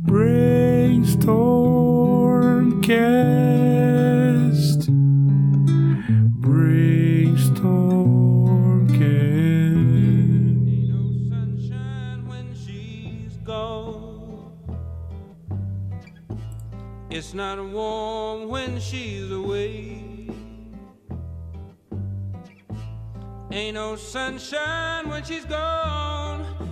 Brainstormcast. Brainstormcast. Ain't no sunshine when she's gone. It's not warm when she's away. Ain't no sunshine when she's gone.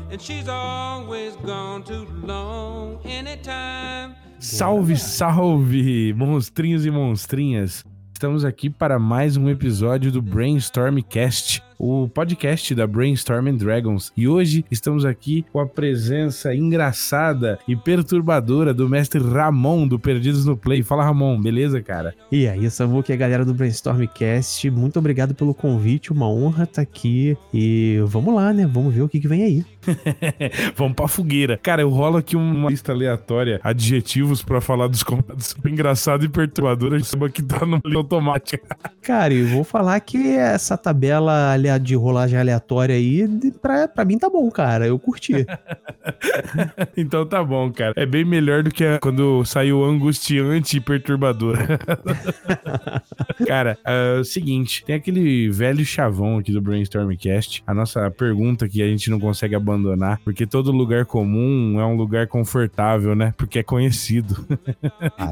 And she's always gone too long. Anytime. Salve, salve, monstrinhos e monstrinhas! Estamos aqui para mais um episódio do Brainstormcast, o podcast da Brainstorm and Dragons. E hoje estamos aqui com a presença engraçada e perturbadora do mestre Ramon do Perdidos no Play. Fala, Ramon, beleza, cara? E aí, Samuque, a galera do Brainstormcast, muito obrigado pelo convite, uma honra estar aqui. E vamos lá, né? Vamos ver o que, que vem aí. Vamos pra fogueira. Cara, eu rolo aqui uma lista aleatória, adjetivos pra falar dos convidados engraçado e perturbador. A gente que tá no livro automático. Cara, eu vou falar que essa tabela de rolagem aleatória aí, pra, pra mim tá bom, cara. Eu curti. então tá bom, cara. É bem melhor do que a- quando saiu angustiante e perturbador. cara, é o seguinte: tem aquele velho chavão aqui do Brainstormcast. A nossa pergunta que a gente não consegue abandonar, porque todo lugar comum é um lugar confortável, né? Porque é conhecido.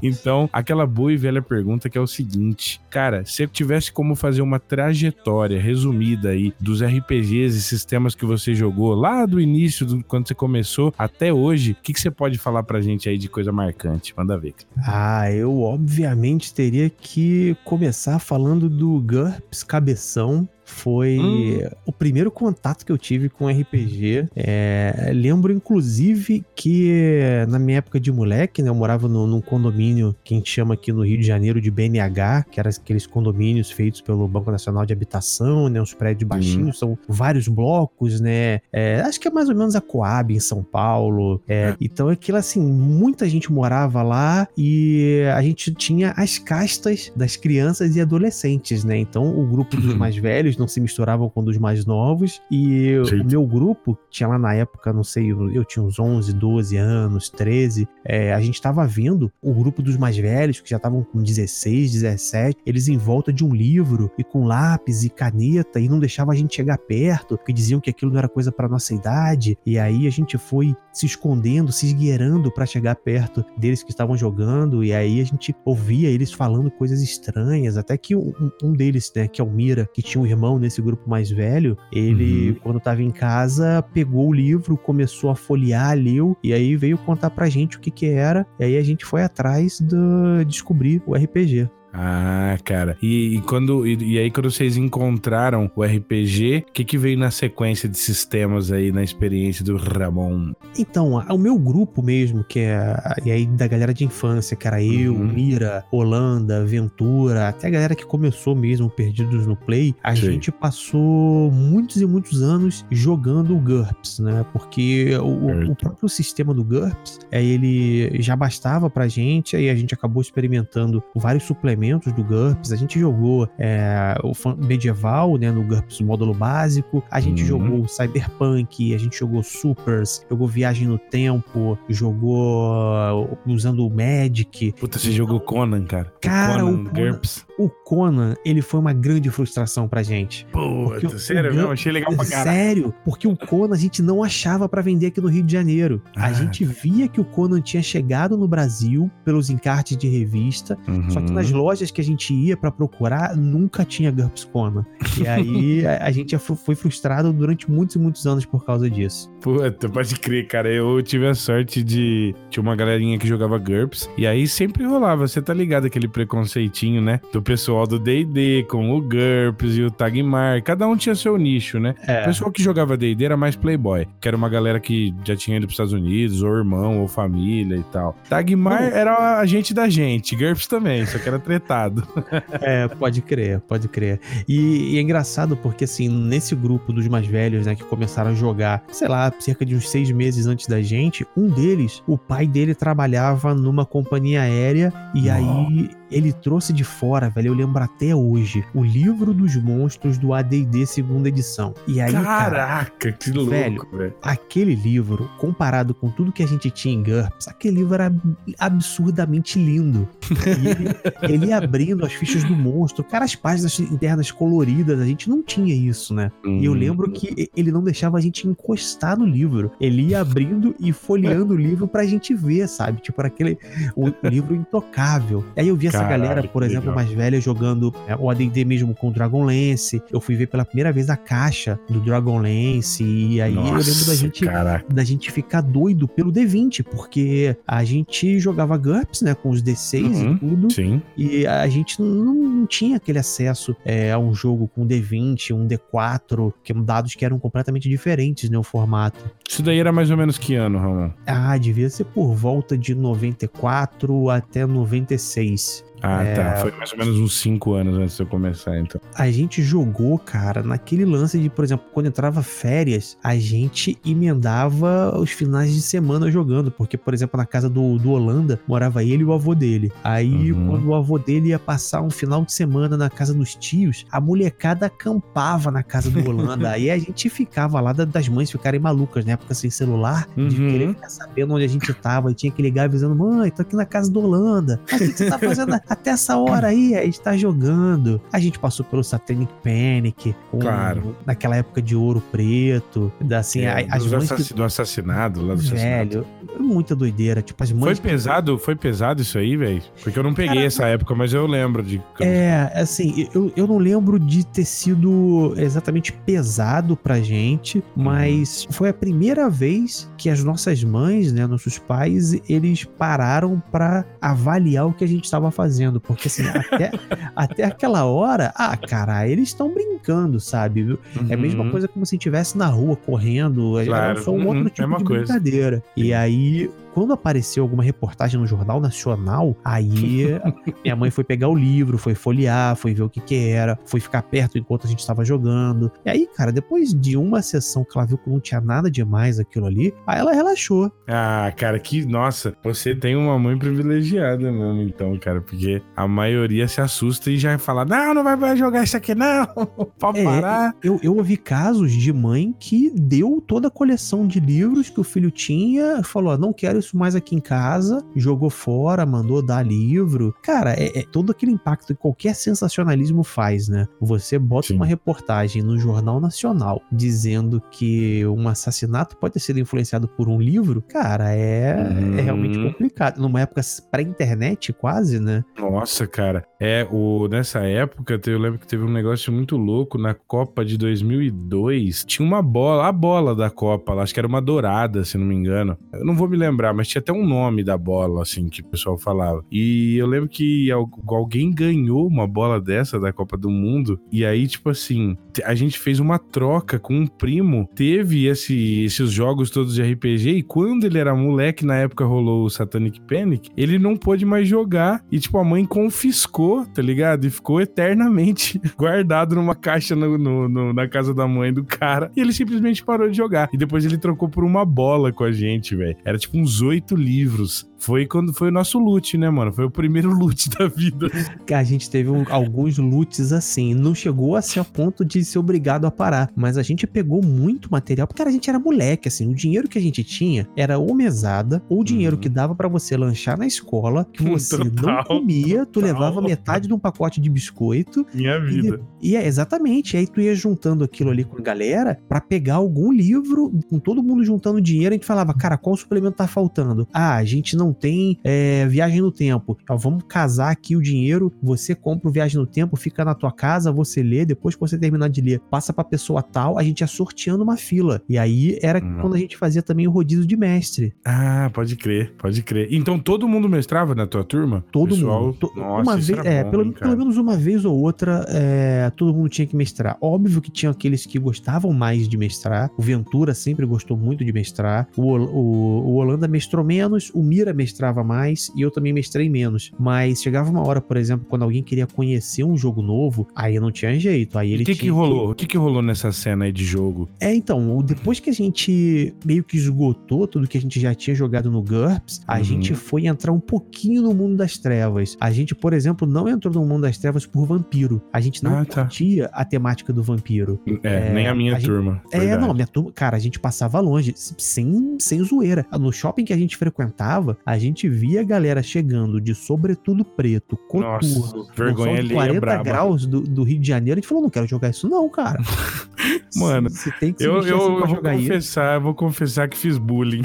Então, aquela boa e velha pergunta que é o seguinte: Cara, se eu tivesse como fazer uma trajetória resumida aí dos RPGs e sistemas que você jogou lá do início, do, quando você começou até hoje, o que, que você pode falar pra gente aí de coisa marcante? Manda ver. Ah, eu obviamente teria que começar falando do GURPS Cabeção. Foi Hum. o primeiro contato que eu tive com RPG. É, lembro, inclusive, que na minha época de moleque, né, eu morava no- num condomínio que a gente chama aqui no Rio de Janeiro de BNH, que eram aqueles condomínios feitos pelo Banco Nacional de Habitação, né, uns prédios baixinhos, são vários blocos, né? É, acho que é mais ou menos a Coab em São Paulo. É, então aquilo assim, muita gente morava lá e a gente tinha as castas das crianças e adolescentes, né? Então o grupo dos Uhum. mais velhos não se misturavam com o dos mais novos e o meu grupo, tinha lá na época, não sei, eu, eu tinha uns 11, 12 anos, 13, é, a gente tava vendo o grupo dos mais velhos, que já estavam com 16, 17, eles em volta de um livro e com lápis e caneta e não deixava a gente chegar perto, porque diziam que aquilo não era coisa para nossa idade. E aí a gente foi se escondendo, se esgueirando para chegar perto deles que estavam jogando. E aí a gente ouvia eles falando coisas estranhas, até que um, um deles, né, que é o Mira, que tinha um irmão nesse grupo mais velho, ele Uhum. quando tava em casa pegou o livro, começou a folhear, leu e aí veio contar pra gente o que que era. E aí a gente foi atrás de descobrir o RPG. Ah, cara. E, e quando e, e aí quando vocês encontraram o RPG, o que que veio na sequência de sistemas aí na experiência do Ramon? Então, o meu grupo mesmo, que é e aí da galera de infância, que era eu, Uhum. Mira, Holanda, Ventura, até a galera que começou mesmo Perdidos no Play, a Sim. gente passou muitos e muitos anos jogando o GURPS, né? Porque o, o próprio sistema do GURPS, é, ele já bastava pra gente, aí a gente acabou experimentando vários suplementos do GURPS, a gente jogou é, o medieval, né, no GURPS módulo básico, a gente Uhum. jogou Cyberpunk, a gente jogou Supers, jogou Viagem no Tempo, jogou usando o Magic. Puta, você jogou Conan, cara. Cara, Conan, o Conan- GURPS. O Conan, ele foi uma grande frustração pra gente. Puta, sério o? Gun- Achei legal pra caralho. Sério, porque o Conan a gente não achava pra vender aqui no Rio de Janeiro. A Ah. gente via que o Conan tinha chegado no Brasil pelos encartes de revista, só que Uhum. nas lojas que a gente ia pra procurar, nunca tinha GURPS Conan. E aí a, a gente fu- foi frustrado durante muitos e muitos anos por causa disso. Puta, pode crer, cara. Eu tive a sorte de. Tinha uma galerinha que jogava GURPS. E aí sempre rolava. Você tá ligado aquele preconceitinho, né? Do pessoal do DD com o GURPS e o Tagmar. Cada um tinha seu nicho, né? O É. pessoal que jogava D&D era mais playboy, que era uma galera que já tinha ido pros Estados Unidos, ou irmão, ou família e tal. Tagmar Bom. era a gente da gente, GURPS também, só que era tretado. É, pode crer, pode crer. E, e é engraçado porque, assim, nesse grupo dos mais velhos, né, que começaram a jogar, sei lá, cerca de uns seis meses antes da gente, um deles, o pai dele trabalhava numa companhia aérea e Nossa. aí ele trouxe de fora, velho, eu lembro até hoje, o livro dos monstros do AD&D segunda edição. E aí, Caraca, cara, que louco, velho, velho. Aquele livro, comparado com tudo que a gente tinha em GURPS, aquele livro era absurdamente lindo. E ele, ele ia abrindo as fichas do monstro, cara, as páginas internas coloridas, a gente não tinha isso, né? Hum. E eu lembro que ele não deixava a gente encostar no livro. Ele ia abrindo e folheando o livro pra gente ver, sabe? Tipo, aquele o, livro intocável. Aí eu vi essa Galera, por exemplo, legal. mais velha jogando é, o AD&D mesmo com o Dragonlance. Eu fui ver pela primeira vez a caixa do Dragonlance e aí Nossa, eu lembro da gente da gente ficar doido pelo D20, porque a gente jogava GURPS, né, com os D6 uhum, e tudo. Sim. E a gente não, não tinha aquele acesso é, a um jogo com D20, um D4, que dados que eram completamente diferentes, né, o formato. Isso daí era mais ou menos que ano, Ramon? Ah, devia ser por volta de 94 até 96. Ah, tá. é... tá. Foi mais ou menos uns 5 anos antes de eu começar, então. A gente jogou, cara, naquele lance de, por exemplo, quando entrava férias, a gente emendava os finais de semana jogando. Porque, por exemplo, na casa do, do Holanda, morava ele e o avô dele. Aí, uhum. quando o avô dele ia passar um final de semana na casa dos tios, a molecada acampava na casa do Holanda. Aí a gente ficava lá das mães ficarem malucas, na época sem celular, uhum. de querer ficar sabendo onde a gente tava. E tinha que ligar avisando: mãe, tô aqui na casa do Holanda. Mas o que você tá fazendo? Até essa hora aí, a gente tá jogando. A gente passou pelo Satanic Panic, com, claro. naquela época de ouro preto, da, assim, é, as assass que... do assassinado lá do Velho, muita doideira. Tipo, as mães. Foi pesado, foi pesado isso aí, velho? Porque eu não peguei Cara, essa época, mas eu lembro de. É, assim, eu, eu não lembro de ter sido exatamente pesado pra gente, mas foi a primeira vez que as nossas mães, né, nossos pais, eles pararam para avaliar o que a gente estava fazendo fazendo, porque assim, até, até aquela hora, ah, cara, eles estão brincando, sabe? Uhum. É a mesma uhum. coisa como se estivesse na rua correndo, claro. era só um uhum. outro tipo de brincadeira. Coisa. E aí quando apareceu alguma reportagem no Jornal Nacional, aí minha mãe foi pegar o livro, foi folhear, foi ver o que que era, foi ficar perto enquanto a gente estava jogando. E aí, cara, depois de uma sessão que ela viu que não tinha nada demais aquilo ali, aí ela relaxou. Ah, cara, que nossa, você tem uma mãe privilegiada mesmo, então, cara, porque a maioria se assusta e já fala: não, não vai jogar isso aqui, não, pode é, parar. Eu, eu ouvi casos de mãe que deu toda a coleção de livros que o filho tinha, falou: não quero isso mais aqui em casa, jogou fora, mandou dar livro. Cara, é, é todo aquele impacto que qualquer sensacionalismo faz, né? Você bota Sim. uma reportagem no Jornal Nacional dizendo que um assassinato pode ter sido influenciado por um livro, cara, é, uhum. é realmente uhum. complicado. Numa época pré-internet, quase, né? Nossa, cara. É, o, nessa época, eu lembro que teve um negócio muito louco na Copa de 2002. Tinha uma bola, a bola da Copa, acho que era uma dourada, se não me engano. Eu não vou me lembrar, mas tinha até um nome da bola, assim, que o pessoal falava. E eu lembro que alguém ganhou uma bola dessa da Copa do Mundo, e aí, tipo assim, a gente fez uma troca com um primo, teve esse, esses jogos todos de RPG, e quando ele era moleque, na época rolou o Satanic Panic, ele não pôde mais jogar, e tipo, a mãe confiscou, tá ligado? E ficou eternamente guardado numa caixa no, no, no, na casa da mãe do cara, e ele simplesmente parou de jogar. E depois ele trocou por uma bola com a gente, velho. Era tipo um 18 livros. Foi quando foi o nosso loot, né, mano? Foi o primeiro loot da vida. A gente teve um, alguns loots assim. Não chegou a ser a ponto de ser obrigado a parar. Mas a gente pegou muito material, porque a gente era moleque, assim. O dinheiro que a gente tinha era ou mesada, ou dinheiro uhum. que dava para você lanchar na escola, que você total, não comia, tu total. levava metade de um pacote de biscoito. Minha vida. E, e é exatamente. Aí tu ia juntando aquilo ali com a galera para pegar algum livro, com todo mundo juntando dinheiro, a gente falava, cara, qual suplemento tá faltando? Ah, a gente não tem é, viagem no tempo. Então, vamos casar aqui o dinheiro, você compra o viagem no tempo, fica na tua casa, você lê, depois que você terminar de ler, passa pra pessoa tal, a gente ia sorteando uma fila. E aí era não. quando a gente fazia também o rodízio de mestre. Ah, pode crer, pode crer. Então todo mundo mestrava na tua turma? Todo Pessoal, mundo. Nossa, uma vez, é, bom, pelo, pelo, menos uma vez ou outra, é, todo mundo tinha que mestrar. Óbvio que tinha aqueles que gostavam mais de mestrar. O Ventura sempre gostou muito de mestrar. O, o, o Holanda mestrou menos, o Mira mestrava mais e eu também mestrei menos. Mas chegava uma hora, por exemplo, quando alguém queria conhecer um jogo novo, aí não tinha jeito. Aí ele O que, que rolou? O que, que rolou nessa cena aí de jogo? É, então, depois que a gente meio que esgotou tudo que a gente já tinha jogado no GURPS, a Uhum. gente foi entrar um pouquinho no mundo das trevas. A gente, por exemplo, não entrou no mundo das trevas por vampiro. A gente não Ah, tá. curtia a temática do vampiro. É, É, nem a minha a gente- turma. É, verdade. não, minha turma, cara, a gente passava longe, sem, sem zoeira. No shopping que a gente frequentava, a gente via a galera chegando de sobretudo preto, coturno, Nossa, vergonha de é 40 braba. graus do, do Rio de Janeiro, a gente falou, não quero jogar isso não, cara. Mano, se tem que se Eu, eu, assim eu vou jogar isso. confessar, eu vou confessar que fiz bullying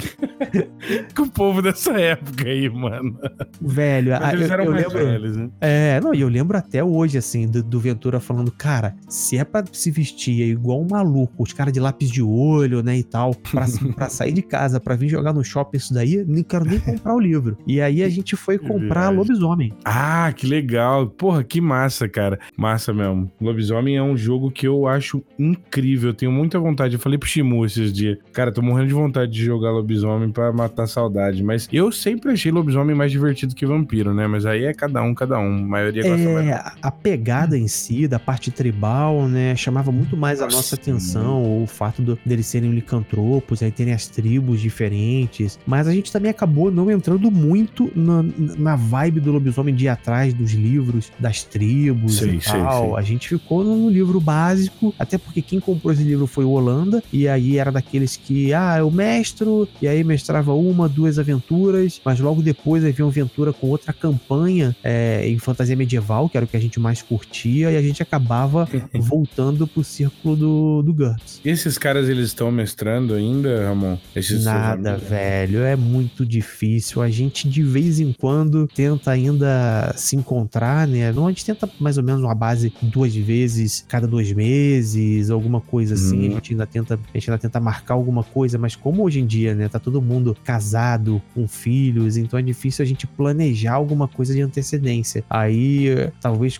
com o povo dessa época aí, mano. Velho, ah, eles eu, eram eu mais lembro. velhos, né? É, não, e eu lembro até hoje, assim, do, do Ventura falando, cara, se é pra se vestir igual um maluco, os caras de lápis de olho, né, e tal, pra, pra sair de casa, pra vir jogar no shopping isso daí, nem quero nem comprar o livro. E aí a gente foi comprar. Lobisomem. Ah, que legal. Porra, que massa, cara. Massa mesmo. Lobisomem é um jogo que eu acho incrível. Eu tenho muita vontade. Eu falei pro Shimu esses dias. Cara, tô morrendo de vontade de jogar lobisomem pra matar a saudade. Mas eu sempre achei lobisomem mais divertido que vampiro, né? Mas aí é cada um, cada um. A maioria gosta mais. É, a- a pegada em si, da parte tribal, né, chamava muito mais a Nossa, nossa atenção, o fato do- deles serem licantropos, aí terem as tribos diferentes, mas a gente também acabou não entrando muito na, na vibe do lobisomem de ir atrás dos livros, das tribos Sei, e tal. sei. A gente ficou no livro básico, até porque quem comprou esse livro foi o Holanda, e aí era daqueles que, ah, eu mestro, e aí mestrava uma, duas aventuras, mas logo depois veio uma aventura com outra campanha é, em fantasia medieval, que era o que a gente mais curtia, e a gente acabava voltando pro círculo do, do GURPS. E esses caras, eles estão mestrando ainda, Ramon? Esses Nada, velho, é muito difícil. A gente de vez em quando tenta ainda se encontrar, né? Não, a gente tenta mais ou menos uma base duas vezes cada dois meses, alguma coisa assim. Uhum. A gente ainda tenta, a gente ainda tenta marcar alguma coisa, mas como hoje em dia, né, tá todo mundo casado, com filhos, então é difícil a gente planejar alguma coisa de antecedência. Aí, talvez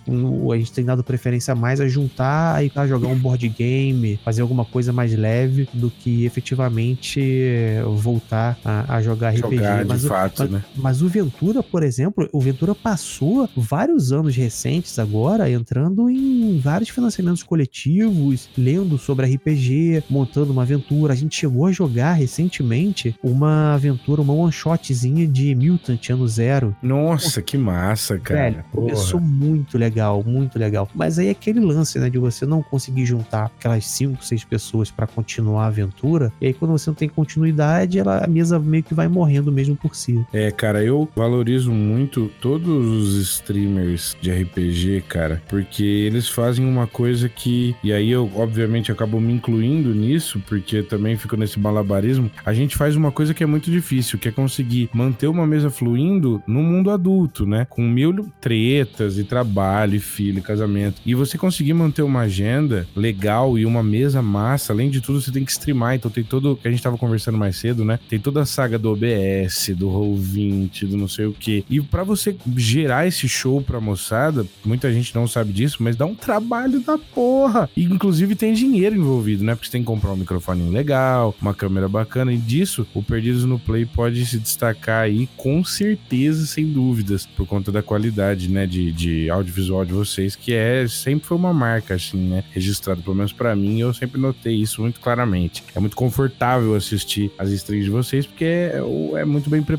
a gente tem dado preferência mais a juntar e tá, jogar um board game, fazer alguma coisa mais leve do que efetivamente eh, voltar a, a jogar RPG. Jogar de Mas o- fato, mas, né? mas o Ventura, por exemplo, o Ventura passou vários anos recentes agora entrando em vários financiamentos coletivos, lendo sobre RPG, montando uma aventura. A gente chegou a jogar recentemente uma aventura, uma one shotzinha de Mutant ano zero. Nossa, que massa, cara. Velho, começou muito legal, muito legal. Mas aí é aquele lance, né, de você não conseguir juntar aquelas 5, 6 pessoas pra continuar a aventura. E aí quando você não tem continuidade, ela, a mesa meio que vai morrendo mesmo por si. É, cara, eu valorizo muito todos os streamers de RPG, cara, porque eles fazem uma coisa que. E aí eu, obviamente, acabo me incluindo nisso, porque também fico nesse malabarismo. A gente faz uma coisa que é muito difícil, que é conseguir manter uma mesa fluindo no mundo adulto, né? Com mil tretas e trabalho, e filho, e casamento. E você conseguir manter uma agenda legal e uma mesa massa, além de tudo, você tem que streamar. Então tem todo. que a gente tava conversando mais cedo, né? Tem toda a saga do OBS, do Roll20, do não sei o quê. E pra você gerar esse show pra moçada, muita gente não sabe disso, mas dá um trabalho da porra. E inclusive tem dinheiro envolvido, né? Porque você tem que comprar um microfone legal, uma câmera bacana. E disso, o Perdidos no Play pode se destacar aí com certeza, sem dúvidas, por conta da qualidade, né? De, de audiovisual de vocês, que é sempre foi uma marca, assim, né? Registrado, pelo menos pra mim, eu sempre notei isso muito claramente. É muito confortável assistir as streams de vocês, porque é, é muito bem preparado.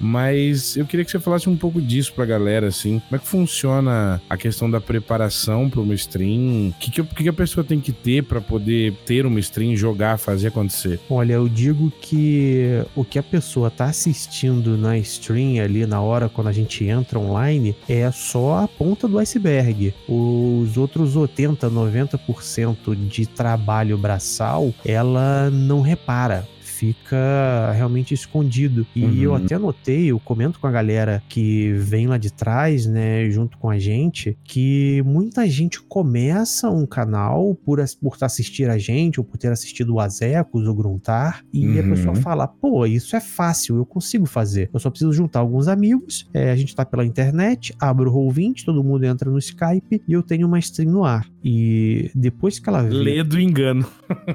Mas eu queria que você falasse um pouco disso pra galera, assim. Como é que funciona a questão da preparação pra uma stream? O que, que, que a pessoa tem que ter pra poder ter uma stream, jogar, fazer acontecer? Olha, eu digo que o que a pessoa tá assistindo na stream ali na hora quando a gente entra online é só a ponta do iceberg. Os outros 80, 90% de trabalho braçal, ela não repara fica realmente escondido. E Uhum. eu até notei, eu comento com a galera que vem lá de trás, né, junto com a gente, que muita gente começa um canal por por assistir a gente ou por ter assistido o Azecos ou Gruntar e a Uhum. pessoa fala, pô, isso é fácil, eu consigo fazer. Eu só preciso juntar alguns amigos, é, a gente tá pela internet, abro o Roll20, todo mundo entra no Skype e eu tenho uma stream no ar. E depois que ela vê Lê do engano.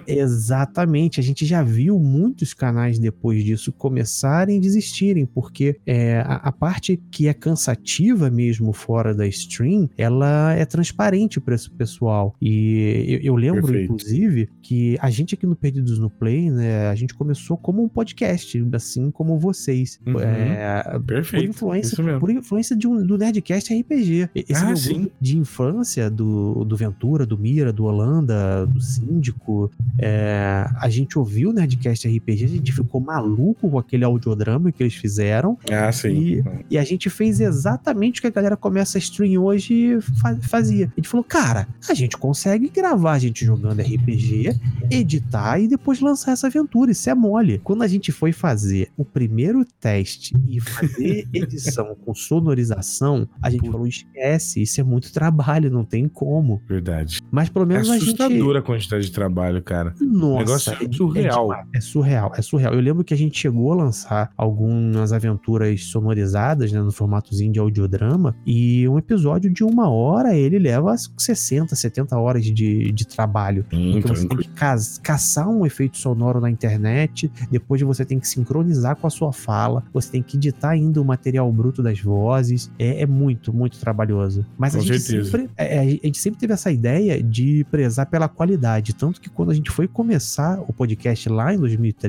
Exatamente. A gente já viu muita muitos canais depois disso começarem a desistirem, porque é, a, a, parte que é cansativa mesmo fora da stream, ela é transparente para esse pessoal. E eu, eu lembro, Perfeito. inclusive, que a gente aqui no Perdidos no Play, né, a gente começou como um podcast, assim como vocês. Uhum. É, Perfeito. Por influência, por influência de um, do Nerdcast RPG. Esse ah, sim. de infância do, do Ventura, do Mira, do Holanda, do Síndico, é, a gente ouviu o Nerdcast RPG, a gente ficou maluco com aquele audiodrama que eles fizeram. Ah, sim. E, e a gente fez exatamente o que a galera começa a stream hoje fazia. A gente falou, cara, a gente consegue gravar a gente jogando RPG, editar e depois lançar essa aventura. Isso é mole. Quando a gente foi fazer o primeiro teste e fazer edição com sonorização, a gente falou, esquece, isso é muito trabalho, não tem como. Verdade. Mas pelo menos é a gente... É assustadora a quantidade de trabalho, cara. Nossa. O negócio é, é surreal. É, é, surreal, é surreal. Eu lembro que a gente chegou a lançar algumas aventuras sonorizadas, né, no formatozinho de audiodrama, e um episódio de uma hora, ele leva 60, 70 horas de, de trabalho. Sim, então você tem que ca caçar um efeito sonoro na internet, depois você tem que sincronizar com a sua fala, você tem que editar ainda o material bruto das vozes. É, é muito, muito trabalhoso. Mas a gente, sempre, é, a gente sempre teve essa ideia de prezar pela qualidade. Tanto que quando a gente foi começar o podcast lá em 2013,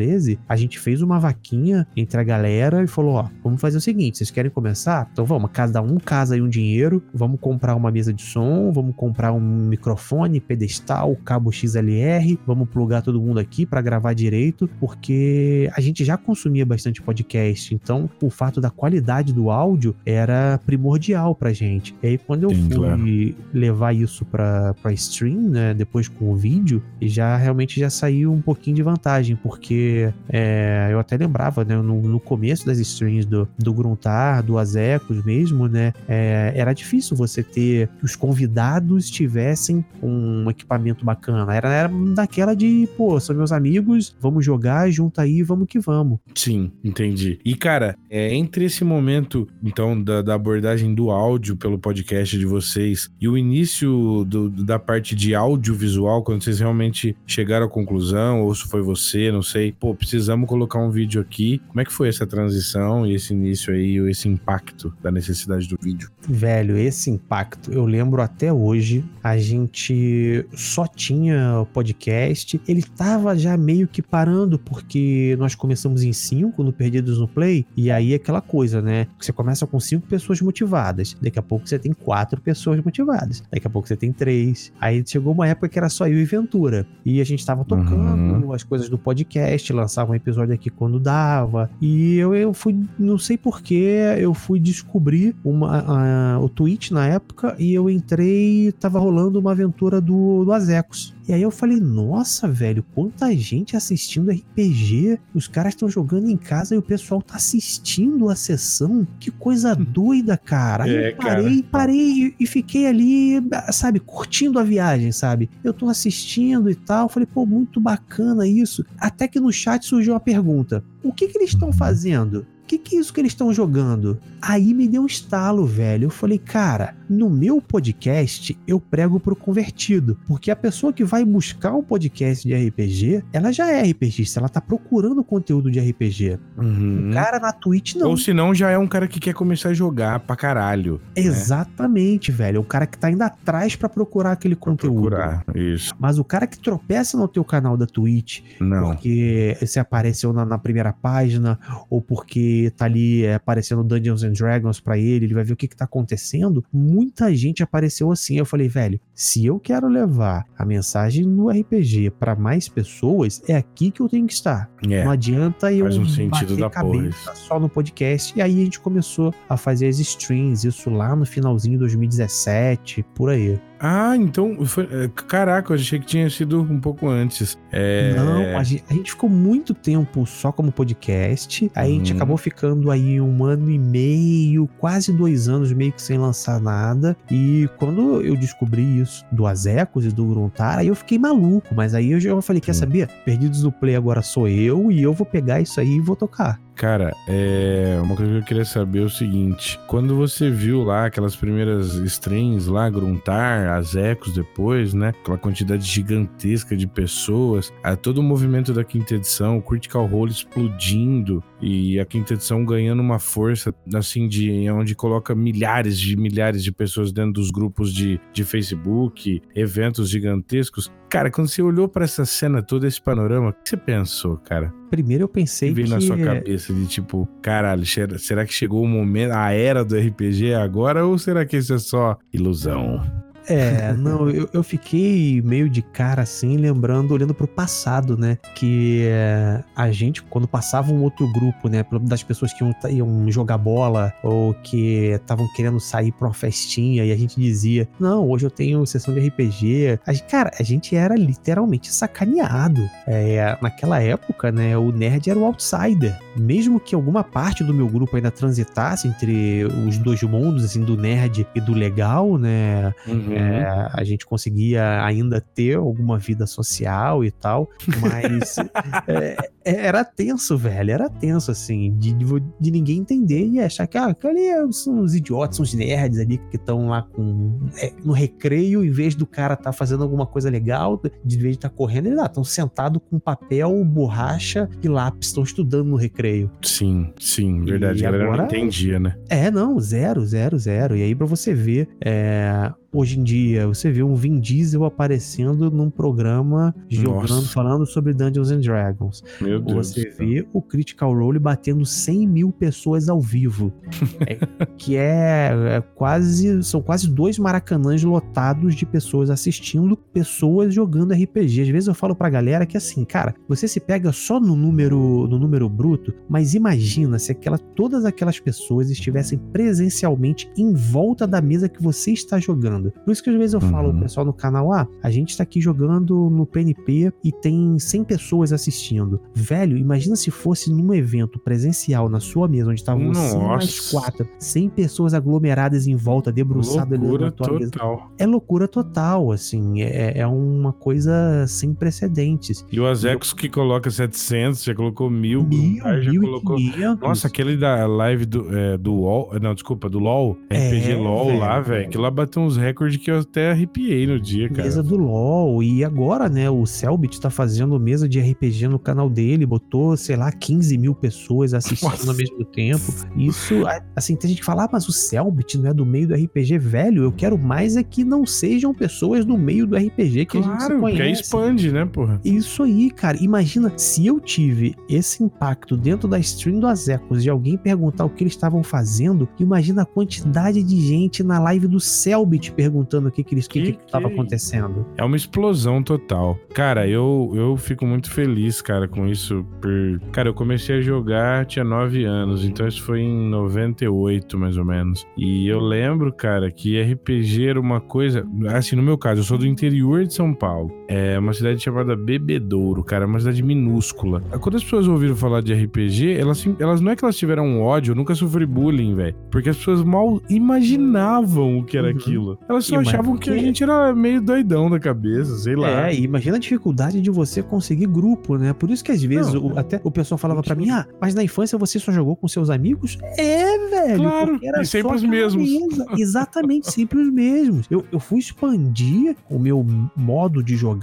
a gente fez uma vaquinha entre a galera e falou: ó, vamos fazer o seguinte: vocês querem começar? Então vamos, cada um casa aí um dinheiro, vamos comprar uma mesa de som, vamos comprar um microfone, pedestal, cabo XLR, vamos plugar todo mundo aqui para gravar direito, porque a gente já consumia bastante podcast, então o fato da qualidade do áudio era primordial pra gente. E aí quando eu Sim, fui claro. levar isso pra, pra stream, né, depois com o vídeo, já realmente já saiu um pouquinho de vantagem, porque é, eu até lembrava, né, no, no, começo das streams do, do Gruntar, do Azecos mesmo, né, é, era difícil você ter que os convidados tivessem um equipamento bacana. Era, era daquela de, pô, são meus amigos, vamos jogar, junta aí, vamos que vamos. Sim, entendi. E, cara, é, entre esse momento, então, da, da abordagem do áudio pelo podcast de vocês e o início do, da parte de audiovisual, quando vocês realmente chegaram à conclusão, ou se foi você, não sei, pô, precisamos colocar um vídeo aqui. Como é que foi essa transição e esse início aí, esse impacto da necessidade do vídeo? Velho, esse impacto, eu lembro até hoje, a gente só tinha o podcast, ele tava já meio que parando, porque nós começamos em cinco no Perdidos no Play, e aí é aquela coisa, né? Você começa com cinco pessoas motivadas, daqui a pouco você tem quatro pessoas motivadas, daqui a pouco você tem três. Aí chegou uma época que era só eu e Ventura, e a gente tava tocando uhum. as coisas do podcast, lançava um episódio aqui quando dava, e eu, eu fui, não sei porquê, eu fui descobrir uma, a, o Twitch na época, e eu entrei, tava rolando uma aventura do, do Azecos. E aí eu falei, nossa, velho, quanta gente assistindo RPG. Os caras estão jogando em casa e o pessoal tá assistindo a sessão. Que coisa doida, cara. Aí é, eu parei, cara. parei e fiquei ali, sabe, curtindo a viagem, sabe? Eu tô assistindo e tal. Falei, pô, muito bacana isso. Até que no chat surgiu a pergunta: o que, que eles estão fazendo? O que, que é isso que eles estão jogando? Aí me deu um estalo, velho. Eu falei, cara, no meu podcast eu prego pro convertido. Porque a pessoa que vai buscar um podcast de RPG, ela já é RPGista, ela tá procurando conteúdo de RPG. Uhum. O cara na Twitch não. Ou senão já é um cara que quer começar a jogar pra caralho. Né? Exatamente, né? velho. É o cara que tá indo atrás para procurar aquele pra conteúdo. Procurar, isso. Mas o cara que tropeça no teu canal da Twitch, não. porque você apareceu na, na primeira página, ou porque tá ali é, aparecendo Dungeons and Dragons para ele, ele vai ver o que, que tá acontecendo. Muita gente apareceu assim. Eu falei, velho, se eu quero levar a mensagem no RPG para mais pessoas, é aqui que eu tenho que estar. É, Não adianta eu faz um sentido da cabeça só no podcast. E aí a gente começou a fazer as streams, isso lá no finalzinho de 2017, por aí. Ah, então. Foi, é, caraca, eu achei que tinha sido um pouco antes. É... Não, a gente, a gente, ficou muito tempo só como podcast. Aí hum. a gente uhum. acabou ficando aí um ano e meio, quase dois anos, meio que sem lançar nada. E quando eu descobri isso do Azecos e do Gruntar, aí eu fiquei maluco. Mas aí eu já falei: quer hum. saber? Perdidos no Play agora sou eu e eu vou pegar isso aí e vou tocar. Cara, é uma coisa que eu queria saber é o seguinte: quando você viu lá aquelas primeiras streams lá, Gruntar, as Ecos depois, né? Aquela quantidade gigantesca de pessoas, a todo o movimento da quinta edição, o Critical Role explodindo e a quinta edição ganhando uma força assim de onde coloca milhares de milhares de pessoas dentro dos grupos de, de Facebook, eventos gigantescos. Cara, quando você olhou para essa cena toda, esse panorama, o que você pensou, cara? Primeiro eu pensei que veio na sua cabeça de tipo, caralho, será que chegou o momento, a era do RPG agora ou será que isso é só ilusão? É, não, eu, eu fiquei meio de cara assim, lembrando, olhando pro passado, né? Que é, a gente, quando passava um outro grupo, né? Das pessoas que iam, iam jogar bola ou que estavam querendo sair pra uma festinha e a gente dizia: Não, hoje eu tenho sessão de RPG. A, cara, a gente era literalmente sacaneado. É, naquela época, né? O nerd era o outsider. Mesmo que alguma parte do meu grupo ainda transitasse entre os dois mundos, assim, do nerd e do legal, né? Uhum. É, a gente conseguia ainda ter alguma vida social e tal, mas é, era tenso, velho. Era tenso, assim, de, de, ninguém entender e achar que, ah, ali são os idiotas, são os nerds ali que estão lá com, é, no recreio, em vez do cara estar tá fazendo alguma coisa legal, de vez de estar tá correndo, eles estão ah, sentados com papel, borracha e lápis, estão estudando no recreio. Sim, sim, verdade. E a galera não entendia, né? É, não, zero, zero, zero. E aí, pra você ver, é, hoje em dia você vê um Vin Diesel aparecendo num programa jogando, Nossa. falando sobre Dungeons and Dragons. Meu Deus você vê o Critical Role batendo 100 mil pessoas ao vivo. é, que é, é, quase. São quase dois maracanãs lotados de pessoas assistindo, pessoas jogando RPG. Às vezes eu falo pra galera que assim, cara, você se pega só no número, no número bruto, mas imagina se aquela, todas aquelas pessoas estivessem presencialmente em volta da mesa que você está jogando jogando. Por isso que às vezes eu uhum. falo pro pessoal no canal, ah, a gente tá aqui jogando no PNP e tem 100 pessoas assistindo. Velho, imagina se fosse num evento presencial na sua mesa, onde estavam você mais quatro, 100 pessoas aglomeradas em volta, debruçadas loucura na tua total. Mesa. É loucura total, assim, é, é uma coisa sem precedentes. E o Azecos eu... que coloca 700, já colocou mil, mil, já mil colocou... Nossa, aquele da live do, é, do UOL, não, desculpa, do LOL, RPG é, LOL velho, lá, velho, que lá bateu uns recordes recorde que eu até arrepiei no dia, cara. Mesa do LoL. E agora, né, o Selbit tá fazendo mesa de RPG no canal dele, botou, sei lá, 15 mil pessoas assistindo Nossa. ao mesmo tempo. Isso, assim, tem gente que fala, ah, mas o Selbit não é do meio do RPG velho. Eu quero mais é que não sejam pessoas do meio do RPG que claro, a gente se conhece. que expande, né, porra? Isso aí, cara. Imagina se eu tive esse impacto dentro da stream do Azecos de alguém perguntar o que eles estavam fazendo, imagina a quantidade de gente na live do Selbit perguntando o que que eles que, que, que tava acontecendo. É uma explosão total. Cara, eu, eu fico muito feliz, cara, com isso. Por... Cara, eu comecei a jogar, tinha 9 anos, então isso foi em 98, mais ou menos. E eu lembro, cara, que RPG era uma coisa. Assim, no meu caso, eu sou do interior de São Paulo. É uma cidade chamada Bebedouro, cara, é uma cidade minúscula. Quando as pessoas ouviram falar de RPG, elas, elas não é que elas tiveram ódio, eu nunca sofri bullying, velho. Porque as pessoas mal imaginavam o que era uhum. aquilo. Elas só achavam que a gente era meio doidão da cabeça, sei lá. É, imagina a dificuldade de você conseguir grupo, né? Por isso que às vezes o, até o pessoal falava para mim, ah, mas na infância você só jogou com seus amigos? É, velho. Claro, e sempre os mesmos. Exatamente, sempre os mesmos. Eu, eu fui expandir o meu modo de jogar,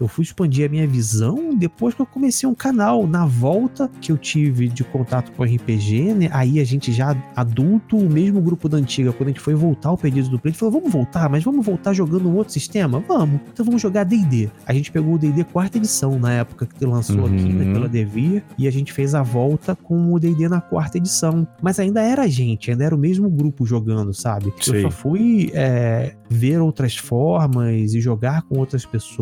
eu fui expandir a minha visão depois que eu comecei um canal. Na volta que eu tive de contato com RPG, né? Aí a gente já adulto, o mesmo grupo da antiga, quando a gente foi voltar ao pedido do play, falou, vamos voltar mas vamos voltar jogando um outro sistema? Vamos. Então vamos jogar D&D. A gente pegou o D&D quarta edição na época que lançou uhum. aqui, né, pela Devir, e a gente fez a volta com o D&D na quarta edição. Mas ainda era a gente, ainda era o mesmo grupo jogando, sabe? Sim. Eu só fui é, ver outras formas e jogar com outras pessoas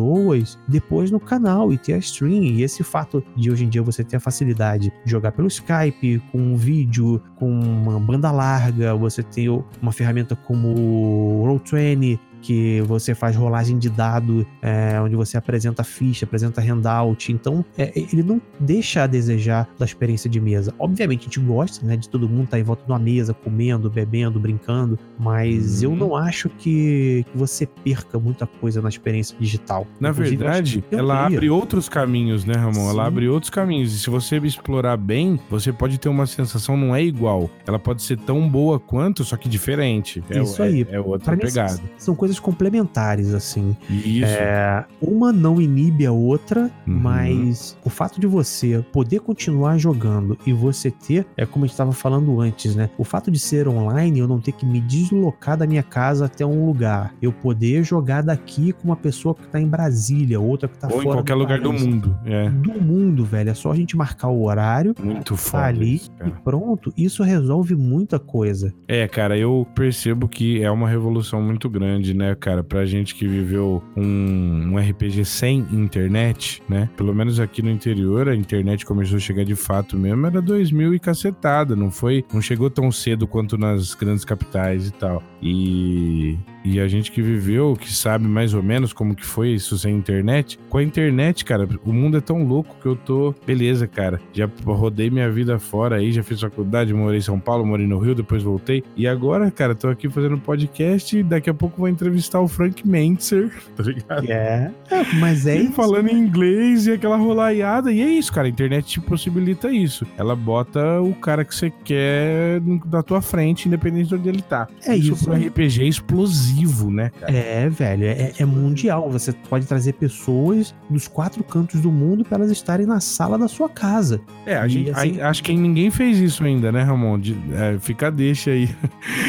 depois no canal e ter a stream. E esse fato de hoje em dia você ter a facilidade de jogar pelo Skype, com um vídeo, com uma banda larga, você ter uma ferramenta como o Roll20 que você faz rolagem de dado, é, onde você apresenta ficha, apresenta handout. Então, é, ele não deixa a desejar da experiência de mesa. Obviamente, a gente gosta, né, de todo mundo estar tá em volta de uma mesa, comendo, bebendo, brincando, mas uhum. eu não acho que, que, você perca muita coisa na experiência digital. Na Inclusive, verdade, ela abre outros caminhos, né, Ramon? Sim. Ela abre outros caminhos. E se você explorar bem, você pode ter uma sensação, não é igual. Ela pode ser tão boa quanto, só que diferente. É, Isso aí. É, é outra pra pegada. Mim, são coisas complementares, assim. Isso. É, uma não inibe a outra, uhum. mas o fato de você poder continuar jogando e você ter, é como a gente estava falando antes, né? O fato de ser online, eu não ter que me deslocar da minha casa até um lugar. Eu poder jogar daqui com uma pessoa que tá em Brasília, outra que tá Ou fora. em qualquer lugar do mundo. É. Do mundo, velho. É só a gente marcar o horário. Muito foda. Ali isso, e pronto. Isso resolve muita coisa. É, cara, eu percebo que é uma revolução muito grande, né, cara? Pra gente que viveu um, um RPG sem internet, né? Pelo menos aqui no interior, a internet começou a chegar de fato mesmo, era 2000 e cacetada. Não foi. Não chegou tão cedo quanto nas grandes capitais e tal. E e a gente que viveu, que sabe mais ou menos como que foi isso sem internet, com a internet, cara, o mundo é tão louco que eu tô, beleza, cara, já rodei minha vida fora aí, já fiz faculdade, morei em São Paulo, morei no Rio, depois voltei. E agora, cara, tô aqui fazendo podcast e daqui a pouco vou entrevistar o Frank Mentzer, tá ligado? É, é mas é isso. falando em inglês e aquela rolaiada, e é isso, cara, a internet te possibilita isso. Ela bota o cara que você quer da tua frente, independente de onde ele tá. É isso. Isso pro RPG é explosivo né, cara? É, velho, é, é, mundial. Você pode trazer pessoas dos quatro cantos do mundo para elas estarem na sala da sua casa. É, a e, gente, assim, acho que ninguém fez isso ainda, né, Ramon? De, é, fica deixa aí.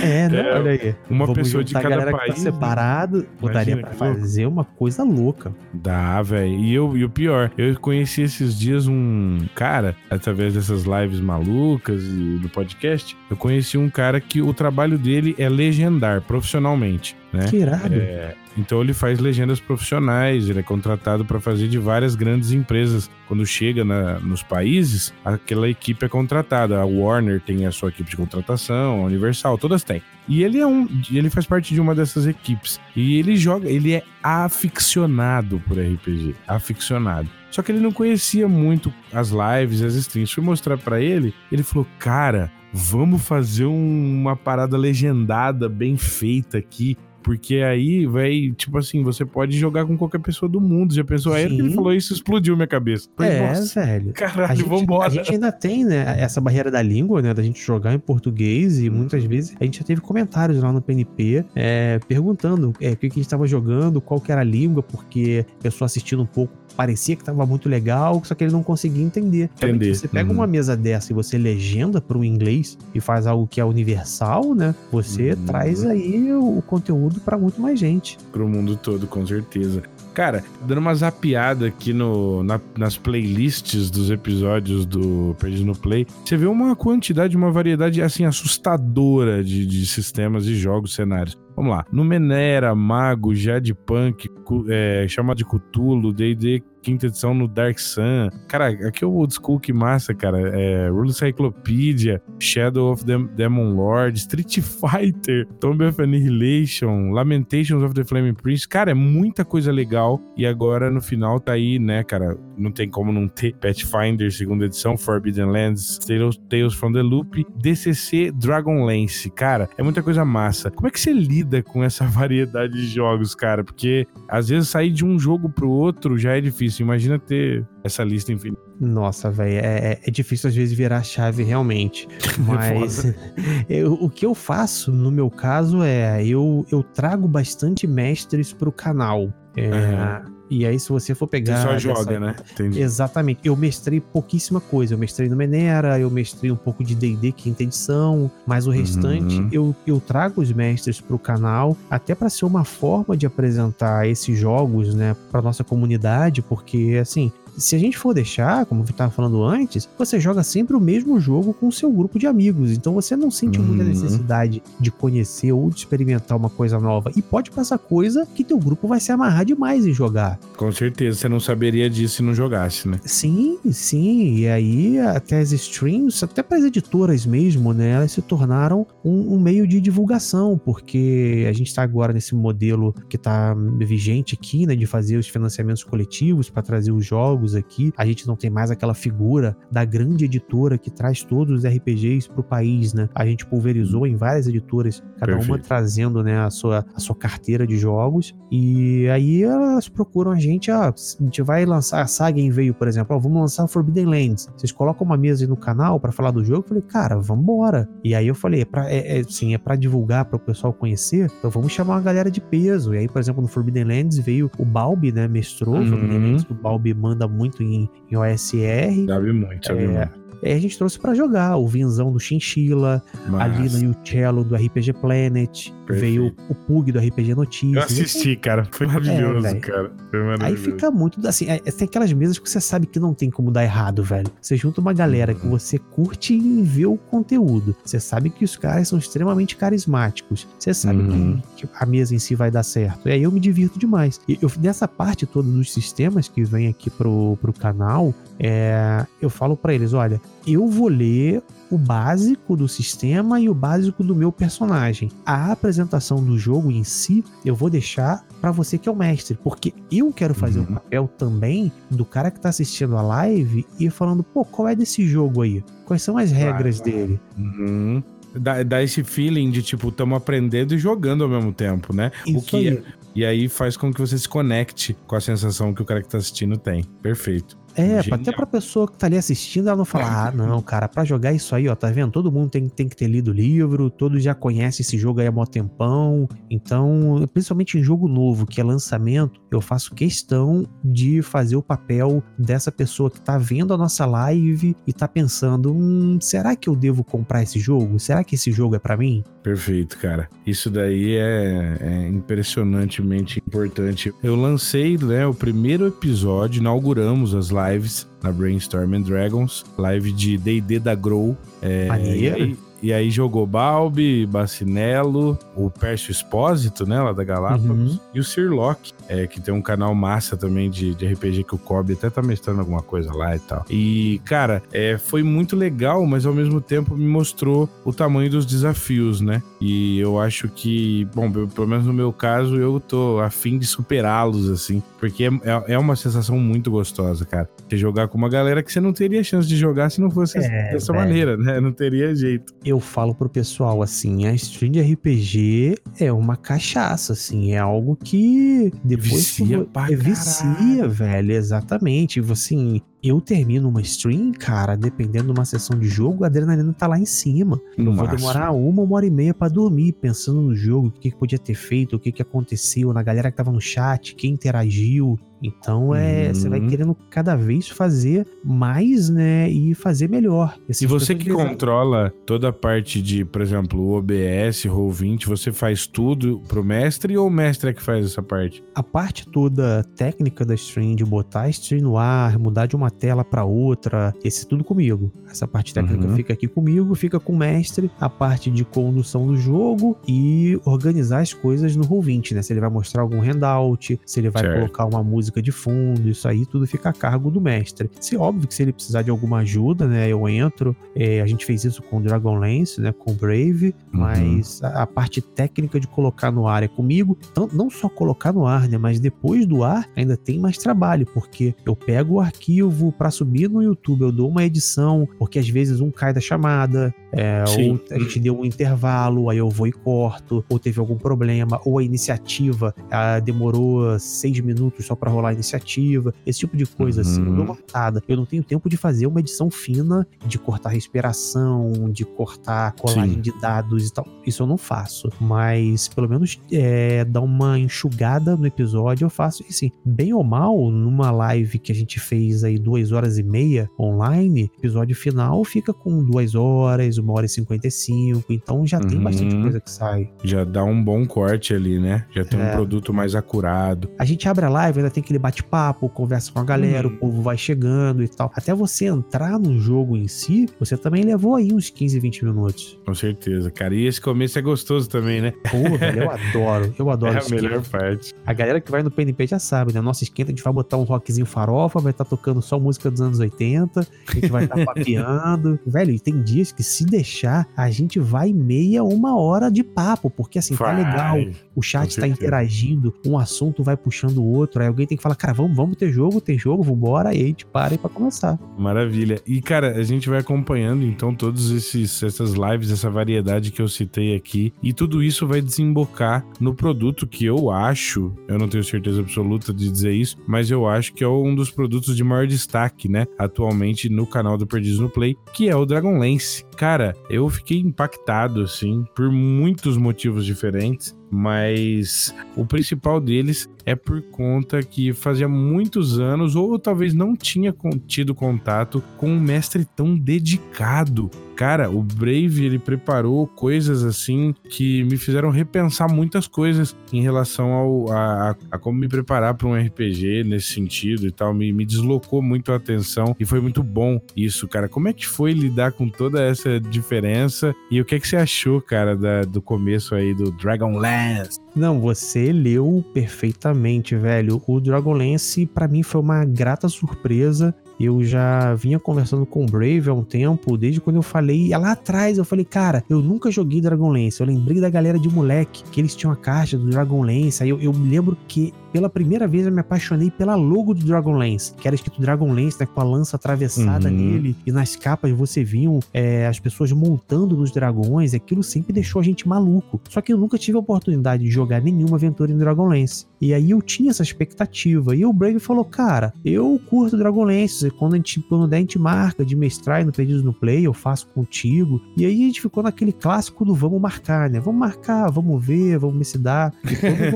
É, né? É, Olha aí. Uma Vamos pessoa de cada país. Que tá né? separado, daria pra fazer uma coisa louca. Dá, velho. E, eu, e o pior, eu conheci esses dias um cara, através dessas lives malucas e do podcast, eu conheci um cara que o trabalho dele é legendar profissionalmente né? Que irado. É, então ele faz legendas profissionais, ele é contratado para fazer de várias grandes empresas. Quando chega na, nos países, aquela equipe é contratada. A Warner tem a sua equipe de contratação, a Universal, todas têm. E ele é um, ele faz parte de uma dessas equipes. E ele joga, ele é aficionado por RPG, aficionado. Só que ele não conhecia muito as lives, as streams. Fui mostrar para ele, ele falou: "Cara, vamos fazer um, uma parada legendada, bem feita aqui. Porque aí vai, tipo assim, você pode jogar com qualquer pessoa do mundo. Já pensou? Aí ele falou isso, explodiu minha cabeça. Falei, é, velho. Caralho, a gente, vambora. A gente ainda tem, né, essa barreira da língua, né, da gente jogar em português e muitas vezes a gente já teve comentários lá no PNP é, perguntando é, o que, que a gente estava jogando, qual que era a língua, porque a pessoa assistindo um pouco parecia que tava muito legal, só que ele não conseguia entender. Entender. Você pega uhum. uma mesa dessa e você legenda para o inglês e faz algo que é universal, né? Você uhum. traz aí o, conteúdo para muito mais gente. Para o mundo todo, com certeza. Cara, dando uma zapiada aqui no, na, nas playlists dos episódios do Perdido no Play, você vê uma quantidade, uma variedade assim assustadora de, de sistemas e jogos, cenários. Vamos lá. Numenera, Mago, Jade Punk, é, Chama de Cthulhu, D&D quinta edição no Dark Sun. Cara, aqui é o old school que massa, cara. É Rule Cyclopedia, Shadow of the Demon Lord, Street Fighter, Tomb of Annihilation, Lamentations of the Flaming Prince. Cara, é muita coisa legal. E agora no final tá aí, né, cara? Não tem como não ter Pathfinder, segunda edição, Forbidden Lands, Tales, Tales from the Loop, DCC Dragonlance. Cara, é muita coisa massa. Como é que você lida com essa variedade de jogos, cara? Porque às vezes sair de um jogo pro outro já é difícil. Imagina ter essa lista infinita. Nossa, velho, é, é, é, difícil às vezes virar a chave realmente. Mas eu, o que eu faço, no meu caso, é eu, eu trago bastante mestres pro canal. É, uhum. E aí, se você for pegar. Você só joga, né? Entendi. Exatamente. Eu mestrei pouquíssima coisa. Eu mestrei no Menera, eu mestrei um pouco de DD quinta edição, mas o restante uhum. eu, eu trago os mestres pro canal, até para ser uma forma de apresentar esses jogos, né, pra nossa comunidade, porque, assim, se a gente for deixar, como eu estava falando antes, você joga sempre o mesmo jogo com o seu grupo de amigos. Então você não sente uhum. muita necessidade de conhecer ou de experimentar uma coisa nova. E pode passar coisa que teu grupo vai se amarrar demais em jogar. Com certeza, você não saberia disso se não jogasse, né? Sim, sim. E aí até as streams, até para as editoras mesmo, né? Elas se tornaram um, um meio de divulgação, porque a gente está agora nesse modelo que está vigente aqui, né? De fazer os financiamentos coletivos para trazer os jogos aqui. A gente não tem mais aquela figura da grande editora que traz todos os RPGs para o país, né? A gente pulverizou em várias editoras, cada Perfeito. uma trazendo, né, a sua, a sua carteira de jogos. E aí elas procuram a gente, ó, a gente vai lançar, a Sagen veio, por exemplo, ó, vamos lançar Forbidden Lands. Vocês colocam uma mesa aí no canal para falar do jogo? Eu falei, cara, vambora. E aí eu falei, é pra, é, é, assim, é pra divulgar, para o pessoal conhecer, então vamos chamar uma galera de peso. E aí, por exemplo, no Forbidden Lands veio o Balbi, né, mestrou, uhum. Forbidden Lands, o Balbi manda muito em, em OSR. Sabe muito, sabe é, muito. É, a gente trouxe para jogar o Vinzão do Chinchilla, a Lina e o Cello do RPG Planet, Perfeito. veio o Pug do RPG Notícias. Eu assisti, cara. Foi maravilhoso, é, cara. Foi maravilhoso. Aí fica muito assim, é, tem aquelas mesas que você sabe que não tem como dar errado, velho. Você junta uma galera uhum. que você curte e vê o conteúdo. Você sabe que os caras são extremamente carismáticos. Você sabe uhum. que, que, a mesa em si vai dar certo. E aí eu me divirto demais. E eu, nessa parte toda dos sistemas que vem aqui pro, pro canal, é, eu falo para eles: olha, eu vou ler o básico do sistema e o básico do meu personagem. A apresentação do jogo em si eu vou deixar para você que é o mestre, porque eu quero fazer uhum. o papel também do cara que tá assistindo a live e falando, pô, qual é desse jogo aí? Quais são as regras vai. dele? Uhum. Dá, dá, esse feeling de tipo, estamos aprendendo e jogando ao mesmo tempo, né? Isso o que aí. É, e aí faz com que você se conecte com a sensação que o cara que tá assistindo tem. Perfeito. É, Genial. até pra pessoa que tá ali assistindo, ela não falar, ah, não, cara, pra jogar isso aí, ó, tá vendo? Todo mundo tem, tem que ter lido o livro, todos já conhecem esse jogo aí há mó tempão. Então, principalmente em jogo novo, que é lançamento, eu faço questão de fazer o papel dessa pessoa que tá vendo a nossa live e tá pensando, hum, será que eu devo comprar esse jogo? Será que esse jogo é para mim? Perfeito, cara. Isso daí é, é impressionantemente importante. Eu lancei, né, o primeiro episódio, inauguramos as lives lives na Brainstorm and Dragons, live de D&D da Grow. É, Maneiro. E aí jogou Balbi, Bacinello, o Pércio Espósito, né, lá da Galápagos, uhum. e o Sirlock, é, que tem um canal massa também de, de RPG que o Kobe até tá mestrando alguma coisa lá e tal. E, cara, é, foi muito legal, mas ao mesmo tempo me mostrou o tamanho dos desafios, né? E eu acho que, bom, pelo menos no meu caso, eu tô afim de superá-los, assim, porque é, é, é uma sensação muito gostosa, cara. Você jogar com uma galera que você não teria chance de jogar se não fosse é, dessa velho. maneira, né? Não teria jeito eu falo pro pessoal assim, a stream de RPG é uma cachaça, assim, é algo que depois vicia, é, vicia, velho, exatamente. Assim, eu termino uma stream, cara, dependendo de uma sessão de jogo, a adrenalina tá lá em cima. Eu Nossa. vou demorar uma, uma hora e meia para dormir, pensando no jogo, o que, que podia ter feito, o que, que aconteceu, na galera que tava no chat, quem interagiu. Então é, uhum. você vai querendo cada vez fazer mais, né, e fazer melhor. E você que controla toda a parte de, por exemplo, o OBS, Roll20, você faz tudo pro mestre ou o mestre é que faz essa parte? A parte toda técnica da stream, de botar a stream no ar, mudar de uma tela para outra, esse tudo comigo. Essa parte técnica uhum. fica aqui comigo, fica com o mestre, a parte de condução do jogo e organizar as coisas no Roll20, né? Se ele vai mostrar algum handout, se ele vai certo. colocar uma música de fundo, isso aí tudo fica a cargo do mestre. Se óbvio que se ele precisar de alguma ajuda, né, eu entro. É, a gente fez isso com o Dragonlance, né, com o Brave, uhum. mas a, a, parte técnica de colocar no ar é comigo. Então, não só colocar no ar, né, mas depois do ar ainda tem mais trabalho, porque eu pego o arquivo para subir no YouTube, eu dou uma edição, porque às vezes um cai da chamada, é, ou a gente deu um intervalo, aí eu vou e corto, ou teve algum problema, ou a iniciativa a, demorou seis minutos só para rolar a iniciativa, esse tipo de coisa uhum. assim, eu dou uma notada. Eu não tenho tempo de fazer uma edição fina, de cortar respiração, de cortar colagem Sim. de dados e tal. Isso eu não faço, mas pelo menos é, dar uma enxugada no episódio eu faço. E assim, bem ou mal, numa live que a gente fez aí duas horas e meia online, episódio final fica com duas horas, uma hora e 55. Então já tem Uhum. bastante coisa que sai. Já dá um bom corte ali, né? Já tem É. um produto mais acurado. A gente abre a live, ainda tem aquele bate-papo, conversa com a galera, Uhum. o povo vai chegando e tal. Até você entrar no jogo em si, você também levou aí uns 15, 20 minutos. Com certeza, cara. E esse começo é gostoso também, né? Pô, velho, eu adoro. Eu adoro É a melhor parte. A galera que vai no PNP já sabe, né? Nossa esquenta, a gente vai botar um rockzinho farofa, vai estar tocando só música dos anos 80, a gente vai estar papeando. velho, e tem dias que se deixar, a gente vai meia, uma hora de papo, porque assim, tá Vai. legal, o chat tá certeza. interagindo, um assunto vai puxando o outro, aí alguém tem que falar, cara, vamos, vamos ter jogo, tem jogo, vambora, aí a gente para pra começar. Maravilha. E, cara, a gente vai acompanhando, então, todos esses essas lives, essa variedade que eu citei aqui. E tudo isso vai desembocar no produto que eu acho, eu não tenho certeza absoluta de dizer isso, mas eu acho que é um dos produtos de maior destaque, né? Atualmente no canal do Perdidos no Play, que é o Dragonlance. Cara, eu fiquei impactado, assim, por muitos motivos diferentes. Mas o principal deles é por conta que fazia muitos anos, ou talvez não tinha tido contato com um mestre tão dedicado. Cara, o Brave ele preparou coisas assim que me fizeram repensar muitas coisas em relação ao, a, a- a como me preparar para um RPG nesse sentido e tal. Me, me deslocou muito a atenção e foi muito bom isso, cara. Como é que foi lidar com toda essa diferença e o que, é que você achou, cara, da- do começo aí do Dragonlance? Não, você leu perfeitamente, velho. O Dragonlance, pra mim, foi uma grata surpresa. Eu já vinha conversando com o Brave há um tempo, desde quando eu falei lá atrás. Eu falei, cara, eu nunca joguei Dragonlance. Eu lembrei da galera de moleque, que eles tinham a caixa do Dragonlance. Aí eu, eu me lembro que pela primeira vez eu me apaixonei pela logo do Dragonlance, que era escrito Dragonlance, né, com a lança atravessada Uhum. nele. E nas capas você viam é, as pessoas montando nos dragões. e Aquilo sempre deixou a gente maluco. Só que eu nunca tive a oportunidade de jogar nenhuma aventura em Dragonlance. E aí eu tinha essa expectativa. E o Brave falou: Cara, eu curto Dragonlance. Quando a gente, quando der, a gente marca de mestrar no Perdidos no Play, eu faço contigo. E aí a gente ficou naquele clássico do vamos marcar, né? Vamos marcar, vamos ver, vamos ver se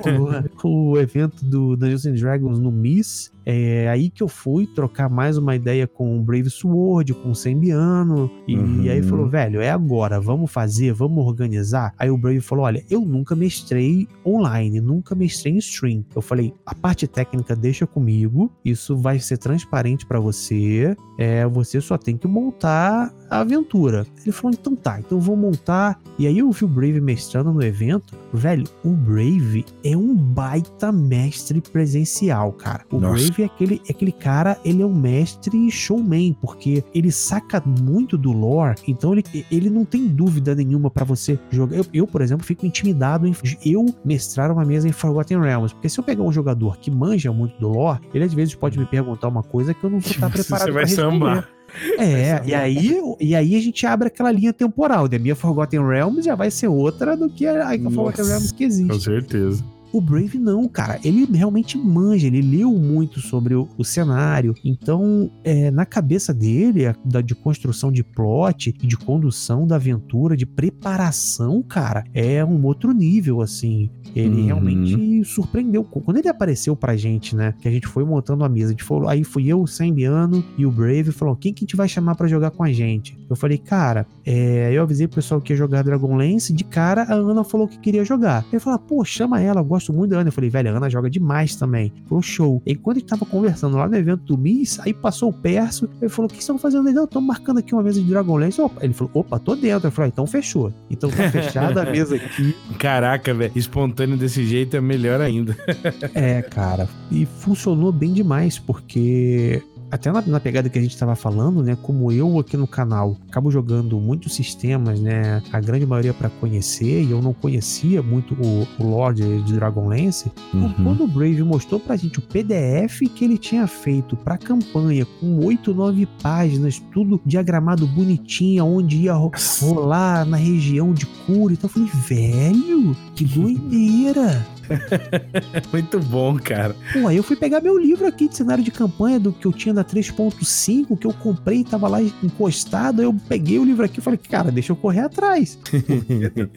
rolou o evento do Dungeons and Dragons no Miss, é aí que eu fui trocar mais uma ideia com o Brave Sword, com o Sembiano. E Uhum. aí falou, velho, é agora, vamos fazer, vamos organizar. Aí o Brave falou: olha, eu nunca mestrei online, nunca mestrei em stream. Eu falei, a parte técnica deixa comigo, isso vai ser transparente pra você. É, você só tem que montar a aventura. Ele falou, então tá, então eu vou montar. E aí eu vi o Brave mestrando no evento. Velho, o Brave é um baita mestre presencial, cara. O Nossa. Brave é aquele, aquele cara, ele é um mestre showman, porque ele saca muito do lore, então ele, ele não tem dúvida nenhuma pra você jogar. Eu, eu, por exemplo, fico intimidado em eu mestrar uma mesa em Forgotten Realms, porque se eu pegar um jogador que manja muito do lore, ele às vezes pode me perguntar uma coisa que eu não vou estar preparado Você vai pra responder. sambar. É, e aí, e aí a gente abre aquela linha temporal. Da minha Forgotten Realms já vai ser outra do que a, a Forgotten Realms que Com existe. certeza. O Brave não, cara. Ele realmente manja, ele leu muito sobre o, o cenário. Então, é, na cabeça dele, a- da, de construção de plot e de condução da aventura, de preparação, cara, é um outro nível, assim. Ele Uhum. realmente surpreendeu. Quando ele apareceu pra gente, né? Que a gente foi montando a mesa, a gente falou, aí fui eu, o Sembiano e o Brave, falou: quem que a gente vai chamar pra jogar com a gente? Eu falei, cara, é, eu avisei pro pessoal que ia jogar Dragonlance, de cara a Ana falou que queria jogar. Ele falou, pô, chama ela, eu gosto muito da Ana. Eu falei, velho, a Ana joga demais também. Foi um show. E quando a gente tava conversando lá no evento do Miss, aí passou o Perso, ele falou, o que vocês estão fazendo aí? Não, estamos marcando aqui uma mesa de Dragonlance. Opa. Ele falou, opa, tô dentro. Eu falei, ah, então fechou. Então tá fechada a mesa aqui. Caraca, velho. Espontâneo desse jeito é melhor ainda. É, cara. E funcionou bem demais, porque até na, na pegada que a gente tava falando, né? Como eu aqui no canal acabo jogando muitos sistemas, né? A grande maioria pra conhecer, e eu não conhecia muito o, o Lord de Dragonlance. Uhum. Quando o Brave mostrou pra gente o PDF que ele tinha feito pra campanha, com 8, 9 páginas, tudo diagramado bonitinho, onde ia ro- rolar na região de cura. Então eu falei, velho, que doideira! Muito bom, cara. Pô, aí eu fui pegar meu livro aqui de cenário de campanha do que eu tinha da 3.5, que eu comprei, tava lá encostado, aí eu peguei o livro aqui e falei, cara, deixa eu correr atrás.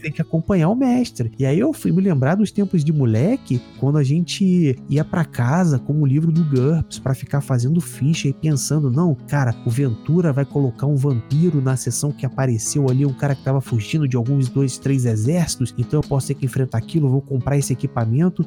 Tem que acompanhar o mestre. E aí eu fui me lembrar dos tempos de moleque, quando a gente ia para casa com o livro do GURPS para ficar fazendo ficha e pensando, não, cara, o Ventura vai colocar um vampiro na sessão que apareceu ali, um cara que tava fugindo de alguns dois, três exércitos, então eu posso ter que enfrentar aquilo, vou comprar esse equipamento.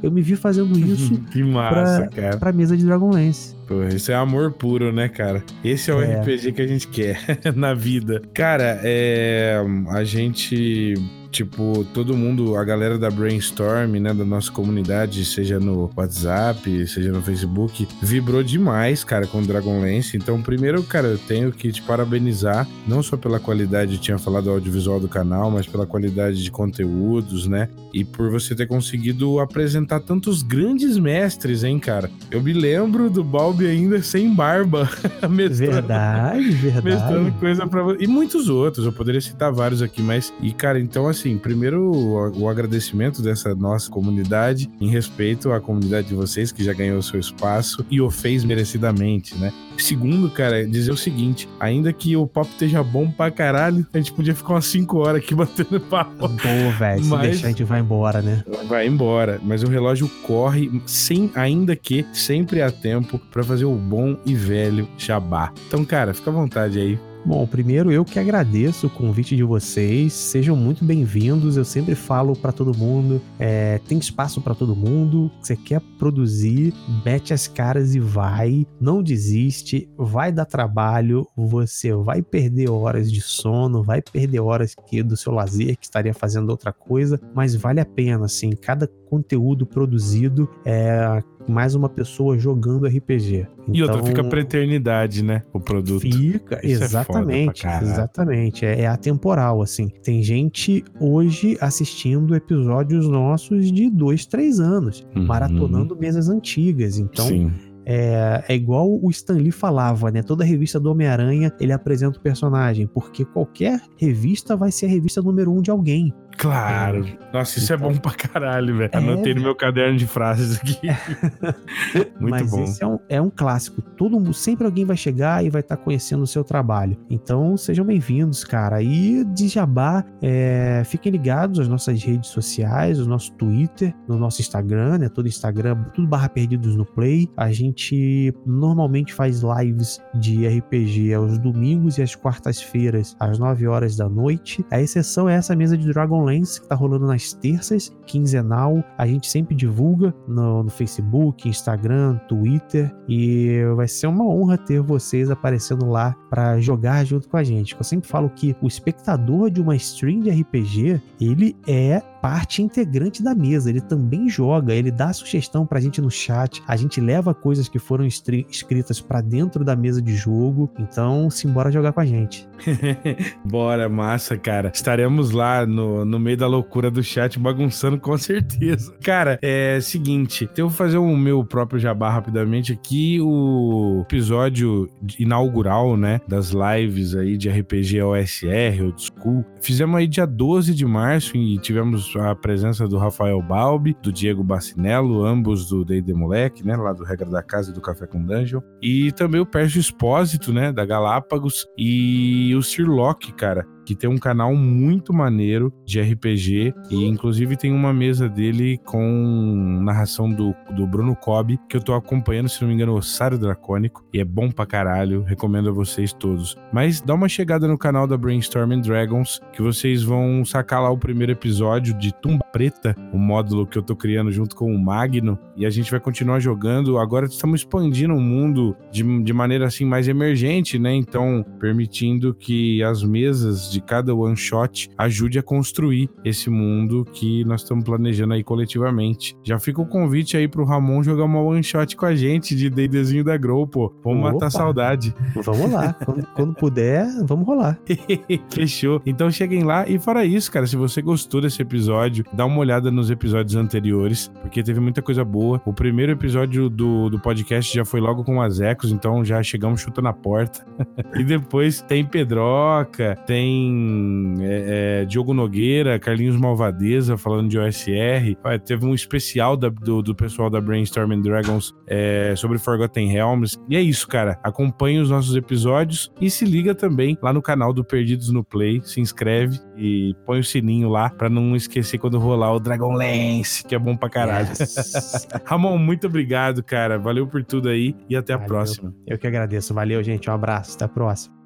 Eu me vi fazendo isso que massa, pra, cara. pra mesa de Dragonlance. Pô, isso é amor puro, né, cara? Esse é o É. RPG que a gente quer na vida. Cara, é. A gente. Tipo, todo mundo, a galera da Brainstorm, né, da nossa comunidade, seja no WhatsApp, seja no Facebook, vibrou demais, cara, com Dragonlance. Então, primeiro, cara, eu tenho que te parabenizar, não só pela qualidade, eu tinha falado do audiovisual do canal, mas pela qualidade de conteúdos, né? E por você ter conseguido apresentar tantos grandes mestres, hein, cara? Eu me lembro do Balbi ainda sem barba, mestrando, Verdade, mestrando verdade. coisa pra. E muitos outros, eu poderia citar vários aqui, mas. E, cara, então, assim, primeiro o, o agradecimento dessa nossa comunidade, em respeito à comunidade de vocês, que já ganhou o seu espaço e o fez merecidamente, né? Segundo, cara, dizer o seguinte: ainda que o papo esteja bom pra caralho, a gente podia ficar umas 5 horas aqui batendo papo. Pô, velho, se Mas- deixar a gente vai embora, né? Vai embora, mas o relógio corre sem, ainda que sempre há tempo pra fazer o bom e velho jabá. Então, cara, fica à vontade aí. Bom, primeiro eu que agradeço o convite de vocês. Sejam muito bem-vindos. Eu sempre falo pra todo mundo, é, tem espaço pra todo mundo. Você quer produzir, mete as caras e vai. Não desiste. Vai dar trabalho. Você vai perder horas de sono, vai perder horas que do seu lazer que estaria fazendo outra coisa, mas vale a pena. Assim, cada conteúdo produzido é mais uma pessoa jogando RPG. E outra, Então, fica pra eternidade, né? O produto. Fica, Isso é exatamente, caralho. exatamente. É, é atemporal, assim. Tem gente hoje assistindo episódios nossos de dois, três anos, Uhum. maratonando mesas antigas. Então, Sim. é, é igual o Stan Lee falava, né? Toda revista do Homem-Aranha, ele apresenta o personagem, porque qualquer revista vai ser a revista número um de alguém. Claro. Nossa, isso Então- é bom pra caralho, velho. É, Anotei no meu caderno de frases aqui. Muito Mas bom. esse é um, é um clássico. Todo mundo, sempre alguém vai chegar e vai estar conhecendo o seu trabalho. Então sejam bem-vindos, cara. E de Jabá, é, fiquem ligados às nossas redes sociais, o nosso Twitter, no nosso Instagram, né? Todo Instagram, tudo barra perdidos no Play. A gente normalmente faz lives de RPG aos domingos e às quartas-feiras, às 9 horas da noite. A exceção é essa mesa de Dragonlance, que tá rolando nas terças, quinzenal. A gente sempre divulga no, no Facebook, Instagram, Twitter. E vai ser uma honra ter vocês aparecendo lá para jogar junto com a gente. Eu sempre falo que o espectador de uma stream de RPG, ele é parte integrante da mesa, ele também joga, ele dá sugestão pra gente no chat, a gente leva coisas que foram escritas pra dentro da mesa de jogo, então simbora jogar com a gente. Bora, massa, cara. Estaremos lá no, no meio da loucura do chat, bagunçando com certeza. Cara, é seguinte, eu vou fazer o meu próprio jabá rapidamente aqui. O episódio inaugural, né, das lives aí de RPG OSR, Old School. Fizemos aí dia 12 de março e tivemos a presença do Rafael Balbi, do Diego Bacinello, ambos do D&D Moleque, né, lá do Regra da Casa e do Café com Dungeon. E também o Pércio Expósito, né, da Galápagos. E o Sirlock, cara, que tem um canal muito maneiro de RPG e inclusive tem uma mesa dele com narração do, do Bruno Cobb que eu tô acompanhando, se não me engano, Ossário Dracônico e é bom pra caralho, recomendo a vocês todos. Mas dá uma chegada no canal da Brainstorming Dragons que vocês vão sacar lá o primeiro episódio de Tumba Preta, o módulo que eu tô criando junto com o Magno e a gente vai continuar jogando. Agora estamos expandindo o mundo de, de maneira assim mais emergente, né? Então, permitindo que as mesas de cada one shot ajude a construir esse mundo que nós estamos planejando aí coletivamente. Já fica o convite aí pro Ramon jogar uma one shot com a gente de D&Dzinho da Grow, pô. Vamos Opa. matar a saudade. Vamos lá, quando, quando puder, vamos rolar. Fechou. Então cheguem lá e fora isso, cara, se você gostou desse episódio, dá uma olhada nos episódios anteriores, porque teve muita coisa boa. O primeiro episódio do, do podcast já foi logo com as ecos, então já chegamos chutando a porta. e depois tem Pedroca, tem tem é, é, Diogo Nogueira, Carlinhos Malvadeza falando de OSR. Teve um especial da, do, do, pessoal da Brainstorming Dragons é, sobre Forgotten Realms. E é isso, cara. Acompanhe os nossos episódios e se liga também lá no canal do Perdidos no Play. Se inscreve e põe o sininho lá para não esquecer quando rolar o Dragonlance, que é bom pra caralho. Yes. Ramon, muito obrigado, cara. Valeu por tudo aí e até a próxima. Eu que agradeço. Valeu, gente. Um abraço. Até a próxima.